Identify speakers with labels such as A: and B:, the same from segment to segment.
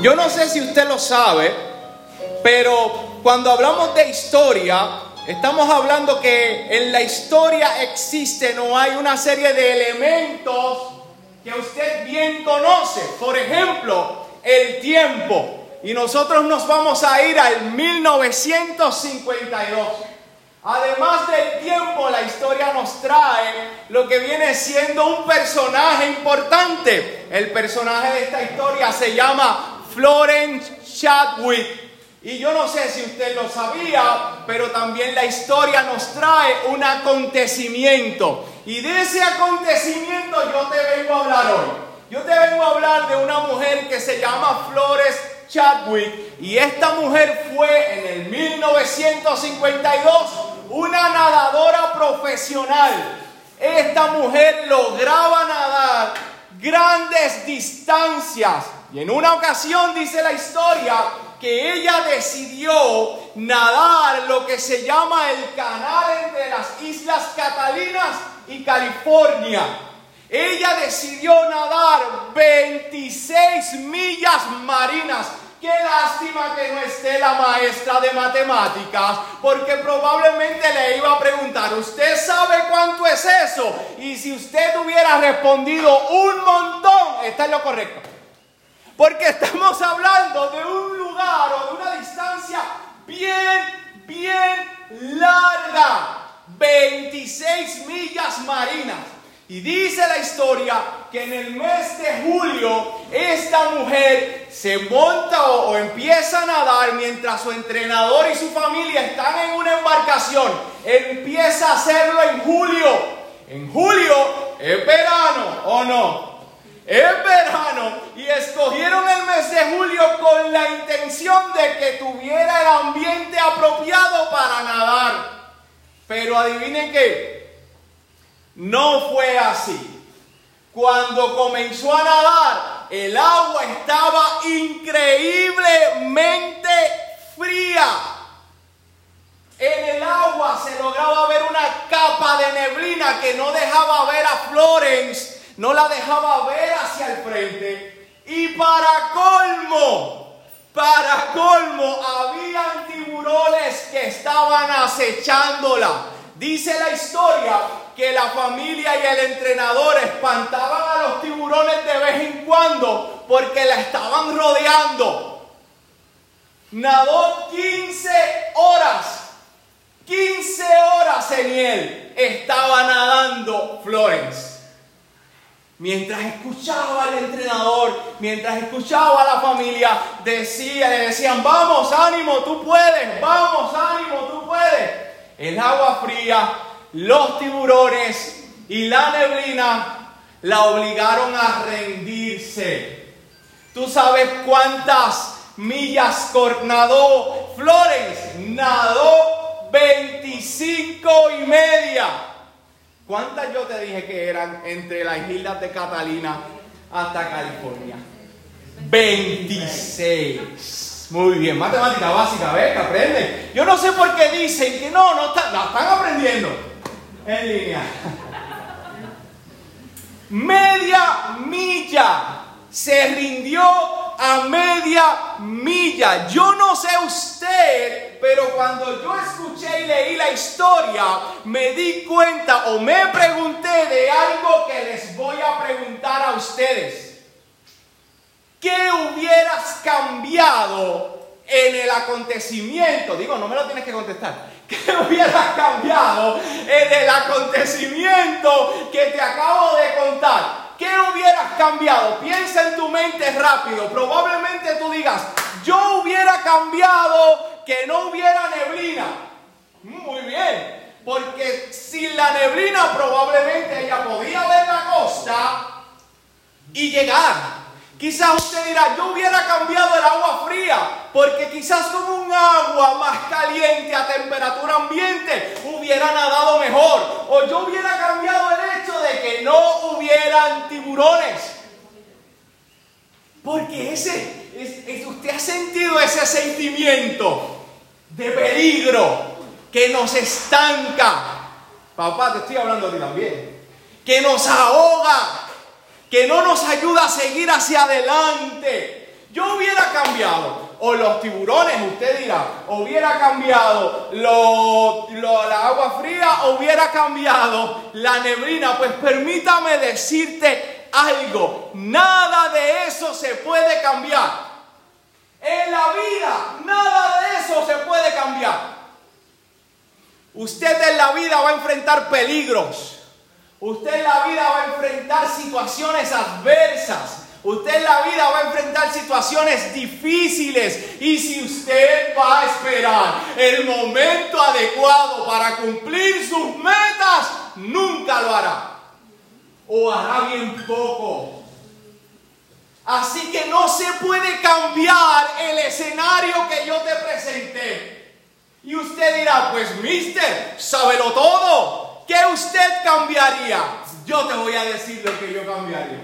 A: Yo no sé si usted lo sabe, pero cuando hablamos de historia, estamos hablando que en la historia existe, no hay una serie de elementos que usted bien conoce. Por ejemplo, el tiempo. Y nosotros nos vamos a ir al 1952. Además del tiempo, la historia nos trae lo que viene siendo un personaje importante. El personaje de esta historia se llama Florence Chadwick. Y yo no sé si usted lo sabía, pero también la historia nos trae un acontecimiento. Y de ese acontecimiento yo te vengo a hablar hoy. Yo te vengo a hablar de una mujer que se llama Flores Chadwick. Y esta mujer fue en el 1952 una nadadora profesional. Esta mujer lograba nadar grandes distancias. Y en una ocasión dice la historia que ella decidió nadar lo que se llama el canal entre las Islas Catalinas y California. Ella decidió nadar 26 millas marinas. Qué lástima que no esté la maestra de matemáticas, porque probablemente le iba a preguntar, ¿usted sabe cuánto es eso? Y si usted hubiera respondido un montón, está en lo correcto. Porque estamos hablando de un lugar o de una distancia bien, bien larga. 26 millas marinas. Y dice la historia que en el mes de julio esta mujer se monta o, empieza a nadar mientras su entrenador y su familia están en una embarcación. Empieza a hacerlo en julio. En julio es verano o no. Es verano y escogieron el mes de julio con la intención de que tuviera el ambiente apropiado para nadar. Pero adivinen qué, no fue así. Cuando comenzó a nadar, el agua estaba increíblemente fría. En el agua se lograba ver una capa de neblina que no dejaba ver a Florence no la dejaba ver hacia el frente. Y para colmo, para colmo, habían tiburones que estaban acechándola. Dice la historia que la familia y el entrenador espantaban a los tiburones de vez en cuando porque la estaban rodeando. Nadó 15 horas. 15 horas en él estaba nadando Florence. Mientras escuchaba al entrenador, mientras escuchaba a la familia, decía, le decían, vamos, ánimo, tú puedes, vamos, ánimo, tú puedes. El agua fría, los tiburones y la neblina la obligaron a rendirse. ¿Tú sabes cuántas millas nadó Flores? Nadó 25 y media. ¿Cuántas yo te dije que eran entre las islas de Catalina hasta California? 26. Muy bien, matemática básica, ¿ves? Que aprenden. Yo no sé por qué dicen que no, no están, la están aprendiendo en línea. Media milla se rindió a media milla. Yo no sé usted, pero cuando yo escuché y leí la historia, me di cuenta o me pregunté de algo que les voy a preguntar a ustedes. ¿Qué hubieras cambiado en el acontecimiento? Digo, no me lo tienes que contestar. ¿Qué hubieras cambiado en el acontecimiento que te acabo de contar? ¿Qué hubieras cambiado? Piensa en tu mente rápido. Probablemente tú digas, yo hubiera cambiado que no hubiera neblina. Muy bien, porque sin la neblina probablemente ella podía ver la costa y llegar. Quizás usted dirá, yo hubiera cambiado el agua fría, porque quizás con un agua más caliente a temperatura ambiente hubiera nadado mejor. O yo hubiera cambiado el hecho de que no hubieran tiburones. Porque ese, usted ha sentido ese sentimiento de peligro que nos estanca. Papá, te estoy hablando a ti también. Que nos ahoga que no nos ayuda a seguir hacia adelante. Yo hubiera cambiado o los tiburones, usted dirá, hubiera cambiado la agua fría, hubiera cambiado la neblina. Pues permítame decirte algo, nada de eso se puede cambiar. En la vida, nada de eso se puede cambiar. Usted en la vida va a enfrentar peligros. Usted en la vida va a enfrentar situaciones adversas. Usted en la vida va a enfrentar situaciones difíciles y si usted va a esperar el momento adecuado para cumplir sus metas, nunca lo hará. O hará bien poco. Así que no se puede cambiar el escenario que yo te presenté. Y usted dirá, pues mister, sábelo todo. ¿Qué usted cambiaría? Yo te voy a decir lo que yo cambiaría.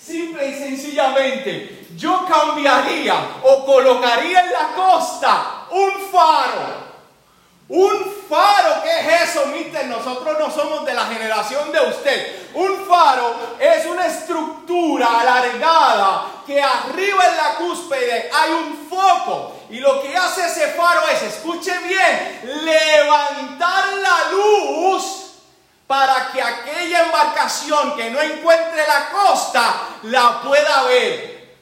A: Simple y sencillamente, yo cambiaría o colocaría en la costa un faro. Un faro, ¿qué es eso, mister? Nosotros no somos de la generación de usted. Un faro es una estructura alargada que arriba en la cúspide hay un foco. Y lo que hace ese faro es, escuche bien, levantar la luz para que aquella embarcación que no encuentre la costa la pueda ver.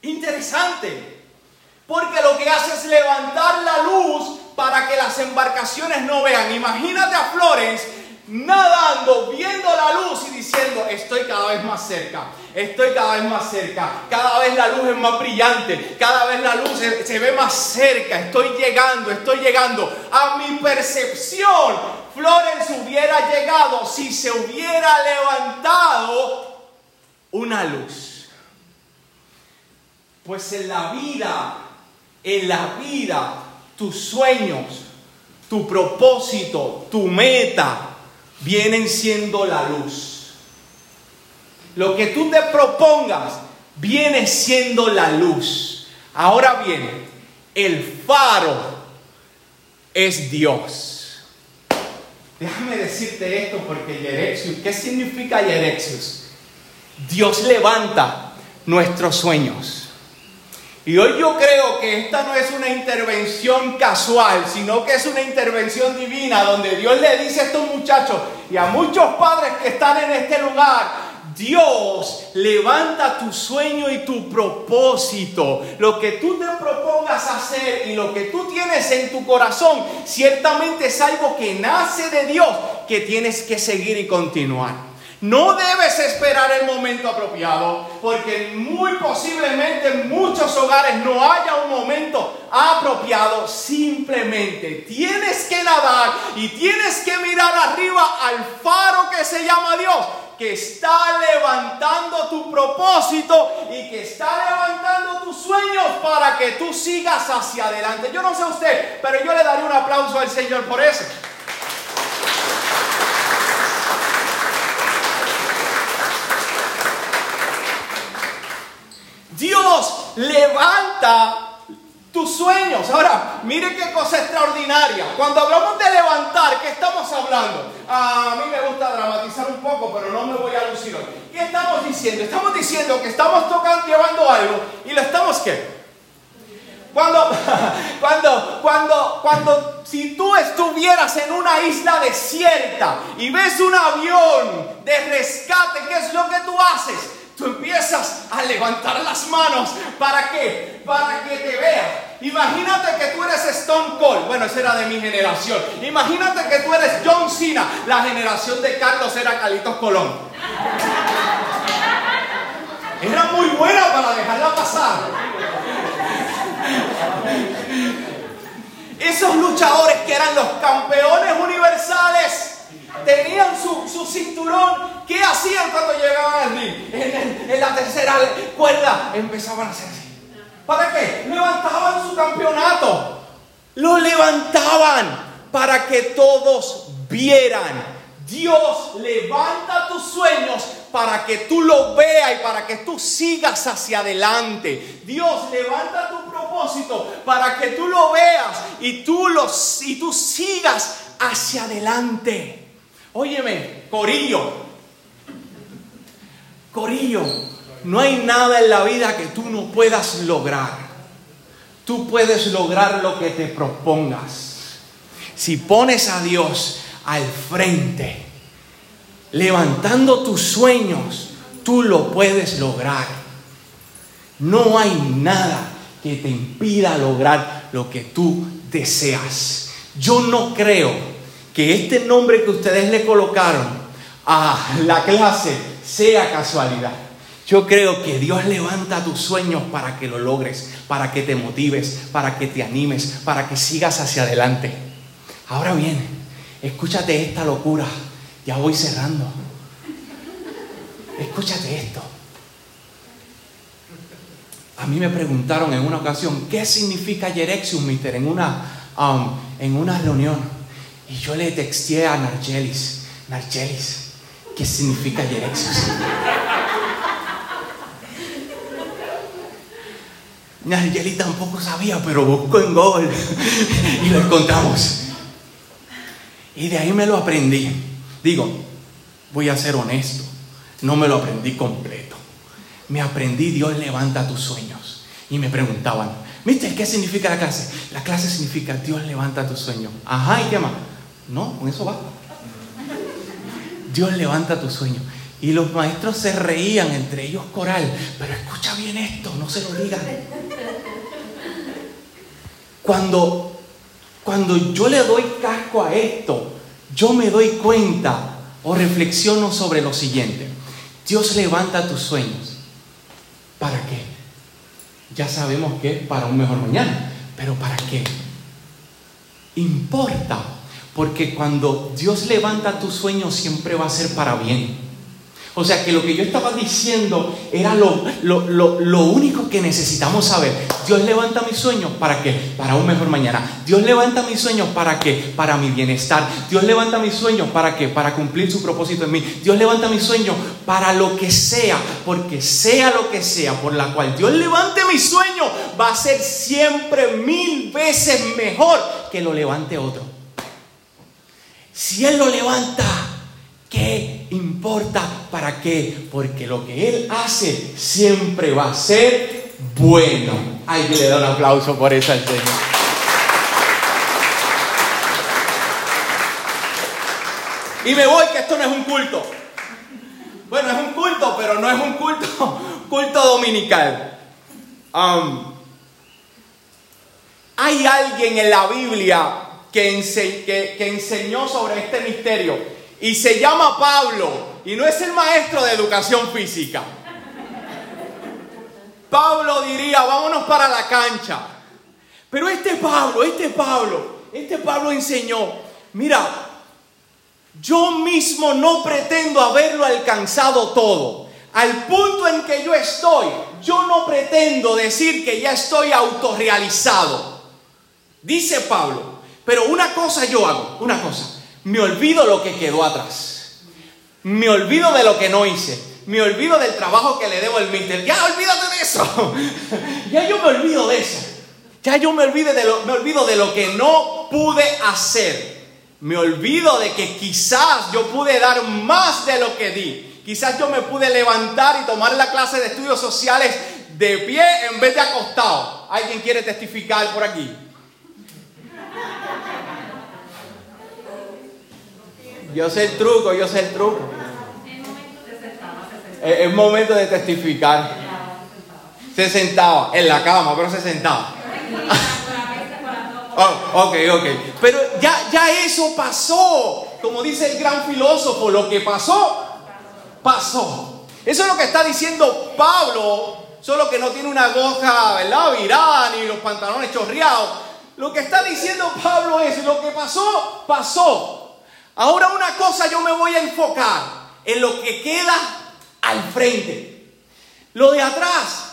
A: Interesante, porque lo que hace es levantar la luz para que las embarcaciones no vean. Imagínate a Florence nadando, viendo la luz y diciendo, estoy cada vez más cerca, estoy cada vez más cerca, cada vez la luz es más brillante, cada vez la luz se, ve más cerca, estoy llegando, estoy llegando. A mi percepción, Florence hubiera llegado si se hubiera levantado una luz. Pues en la vida, en la vida, tus sueños, tu propósito, tu meta, vienen siendo la luz. Lo que tú te propongas viene siendo la luz. Ahora bien, el faro es Dios. Déjame decirte esto porque Yerexius, ¿qué significa Yerexius? Dios levanta nuestros sueños. Y hoy yo creo que esta no es una intervención casual, sino que es una intervención divina donde Dios le dice a estos muchachos y a muchos padres que están en este lugar, Dios levanta tu sueño y tu propósito. Lo que tú te propongas hacer y lo que tú tienes en tu corazón, ciertamente es algo que nace de Dios, que tienes que seguir y continuar. No debes esperar el momento apropiado, porque muy posiblemente en muchos hogares no haya un momento apropiado. Simplemente tienes que nadar y tienes que mirar arriba al faro que se llama Dios, que está levantando tu propósito y que está levantando tus sueños para que tú sigas hacia adelante. Yo no sé usted, pero yo le daré un aplauso al Señor por eso. Dios tus sueños. Ahora, mire qué cosa extraordinaria. Cuando hablamos de levantar, ¿qué estamos hablando? A mí me gusta dramatizar un poco, pero no me voy a lucir hoy. ¿Qué estamos diciendo? Estamos diciendo que estamos tocando, llevando algo y lo estamos qué? Cuando, cuando, cuando, cuando, si tú estuvieras en una isla desierta y ves un avión de rescate, ¿qué es lo que tú haces? tú empiezas a levantar las manos. ¿Para qué? Para que te vea. Imagínate que tú eres Stone Cold. Bueno, esa era de mi generación. Imagínate que tú eres John Cena. La generación de Carlos era Carlitos Colón. Era muy buena para dejarla pasar. Esos luchadores que eran los campeones universales tenían su, cinturón. ¿Qué hacían cuando llegaban al ring? En, la tercera cuerda empezaban a hacer así. ¿Para qué? Levantaban su campeonato. Lo levantaban para que todos vieran. Dios levanta tus sueños para que tú lo veas y para que tú sigas hacia adelante. Dios levanta tu propósito para que tú lo veas y tú, lo, y tú sigas hacia adelante. Óyeme, Corillo, Corillo, no hay nada en la vida que tú no puedas lograr. tú puedes lograr lo que te propongas. Si pones a Dios al frente, levantando tus sueños, tú lo puedes lograr. No hay nada que te impida lograr lo que tú deseas. Yo no creo que este nombre que ustedes le colocaron a la clase sea casualidad. Yo creo que Dios levanta tus sueños para que lo logres, para que te motives, para que te animes, para que sigas hacia adelante. Ahora bien, escúchate esta locura. Ya voy cerrando. Escúchate esto. A mí me preguntaron en una ocasión, ¿qué significa Yerexium, mister? En una, um, en una reunión. Y yo le texté a Nargelis, Nargelis, ¿qué significa Yerexium? Nargeli tampoco sabía, pero buscó en Google y lo encontramos. Y de ahí me lo aprendí. Digo, voy a ser honesto, no me lo aprendí completo. Me aprendí Dios levanta tus sueños. Y me preguntaban, ¿viste qué significa la clase? La clase significa Dios levanta tus sueños. Ajá, ¿y qué más? No, con eso va. Dios levanta tus sueños. Y los maestros se reían, entre ellos coral, pero escucha bien esto, no se lo digan. Cuando, cuando yo le doy casco a esto, yo me doy cuenta o reflexiono sobre lo siguiente. Dios levanta tus sueños. ¿Para qué? Ya sabemos que para un mejor mañana, pero ¿para qué? Importa, porque cuando Dios levanta tus sueños siempre va a ser para bien. O sea que lo que yo estaba diciendo era lo, lo, único que necesitamos saber. Dios levanta mis sueños para qué? Para un mejor mañana. Dios levanta mis sueños para qué? Para mi bienestar. Dios levanta mis sueños para qué? Para cumplir su propósito en mí. Dios levanta mis sueños para lo que sea. Porque sea lo que sea por la cual Dios levante mis sueños, va a ser siempre mil veces mejor que lo levante otro. Si Él lo levanta, ¿qué importa para qué? Porque lo que Él hace siempre va a ser bueno. Hay que le dar un aplauso por al Señor. Y me voy que esto no es un culto. Bueno, es un culto, pero no es un culto, culto dominical. Um, hay alguien en la Biblia que, enseñó sobre este misterio y se llama Pablo y no es el maestro de educación física. Pablo diría, vámonos para la cancha. Pero este Pablo, este Pablo, este Pablo enseñó, mira, yo mismo no pretendo haberlo alcanzado todo. Al punto en que yo estoy, yo no pretendo decir que ya estoy autorrealizado. Dice Pablo, pero una cosa yo hago, una cosa me olvido lo que quedó atrás. Me olvido de lo que no hice. Me olvido del trabajo que le debo al mister. Ya olvídate de eso. ya yo me olvido de eso. Ya yo me, olvide de lo, me olvido de lo que no pude hacer. Me olvido de que quizás yo pude dar más de lo que di. Quizás yo me pude levantar y tomar la clase de estudios sociales de pie en vez de acostado. ¿Alguien quiere testificar por aquí? Yo sé el truco, yo sé el truco. Es momento de testificar. Se sentaba en la cama, pero se sentaba. Oh, ok, ok. Pero ya, ya eso pasó. Como dice el gran filósofo, lo que pasó, pasó. Eso es lo que está diciendo Pablo, solo que no tiene una goja, ¿verdad? Virada, ni los pantalones chorreados. Lo que está diciendo Pablo es, lo que pasó, pasó. Ahora una cosa yo me voy a enfocar en lo que queda al frente. Lo de atrás.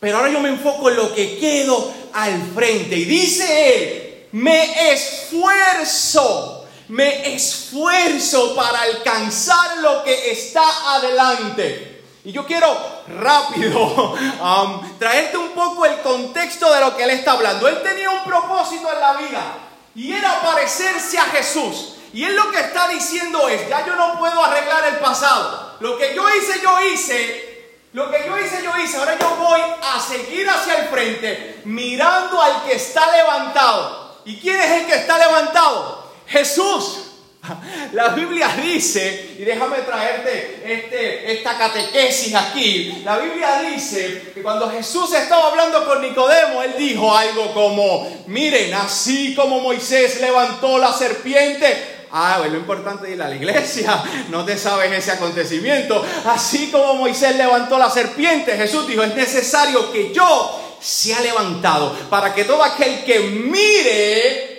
A: Pero ahora yo me enfoco en lo que quedo al frente. Y dice él, me esfuerzo, me esfuerzo para alcanzar lo que está adelante. Y yo quiero rápido traerte un poco el contexto de lo que él está hablando. Él tenía un propósito en la vida y era parecerse a Jesús. Y él lo que está diciendo es, ya yo no puedo arreglar el pasado. Lo que yo hice, yo hice. Lo que yo hice, yo hice. Ahora yo voy a seguir hacia el frente mirando al que está levantado. ¿Y quién es el que está levantado? Jesús. La Biblia dice, y déjame traerte este, esta catequesis aquí, la Biblia dice que cuando Jesús estaba hablando con Nicodemo, él dijo algo como, miren, así como Moisés levantó la serpiente, Ah, bueno, lo importante es ir a la iglesia, no te sabes ese acontecimiento. Así como Moisés levantó la serpiente, Jesús dijo, es necesario que yo sea levantado para que todo aquel que mire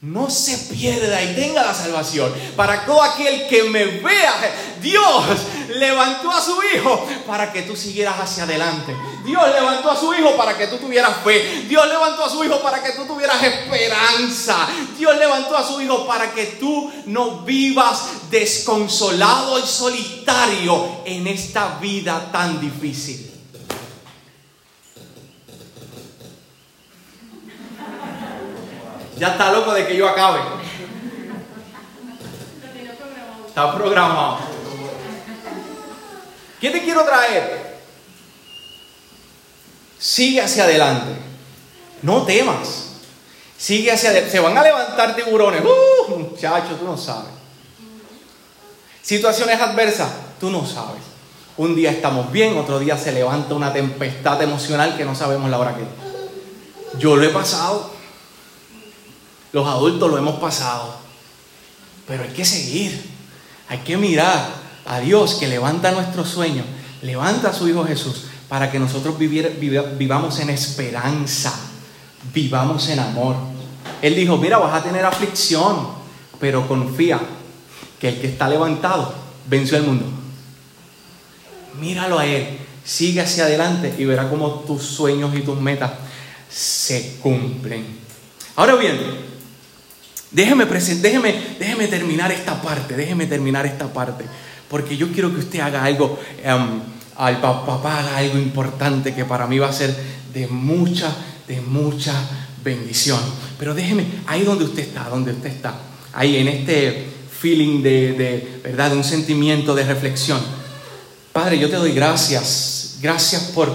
A: no se pierda y tenga la salvación. Para todo aquel que me vea, Dios levantó a su Hijo para que tú siguieras hacia adelante. Dios levantó a su Hijo para que tú tuvieras fe. Dios levantó a su Hijo para que tú tuvieras esperanza. Dios levantó a su Hijo para que tú no vivas desconsolado y solitario en esta vida tan difícil. Ya está loco de que yo acabe. Está programado. ¿Qué te quiero traer? Sigue hacia adelante. No temas. Sigue hacia adelante. Se van a levantar tiburones. Uh, muchacho, tú no sabes. Situaciones adversas, tú no sabes. Un día estamos bien, otro día se levanta una tempestad emocional que no sabemos la hora que es. Yo lo he pasado. Los adultos lo hemos pasado. Pero hay que seguir. Hay que mirar a Dios que levanta nuestro sueño, levanta a su Hijo Jesús para que nosotros vivamos en esperanza, vivamos en amor. Él dijo, mira, vas a tener aflicción, pero confía que el que está levantado venció al mundo. Míralo a Él, sigue hacia adelante y verá cómo tus sueños y tus metas se cumplen. Ahora bien, Déjeme, déjeme, déjeme terminar esta parte, déjeme terminar esta parte, porque yo quiero que usted haga algo, um, al papá haga algo importante que para mí va a ser de mucha, de mucha bendición. Pero déjeme, ahí donde usted está, donde usted está, ahí en este feeling de, de, ¿verdad? De un sentimiento de reflexión. Padre, yo te doy gracias, gracias por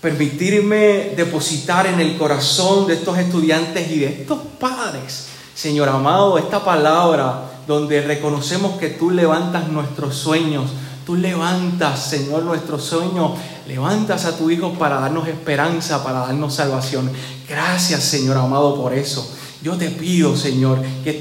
A: permitirme depositar en el corazón de estos estudiantes y de estos padres Señor amado, esta palabra donde reconocemos que tú levantas nuestros sueños, tú levantas, Señor, nuestros sueños, levantas a tu Hijo para darnos esperanza, para darnos salvación. Gracias, Señor amado, por eso. Yo te pido, Señor, que esta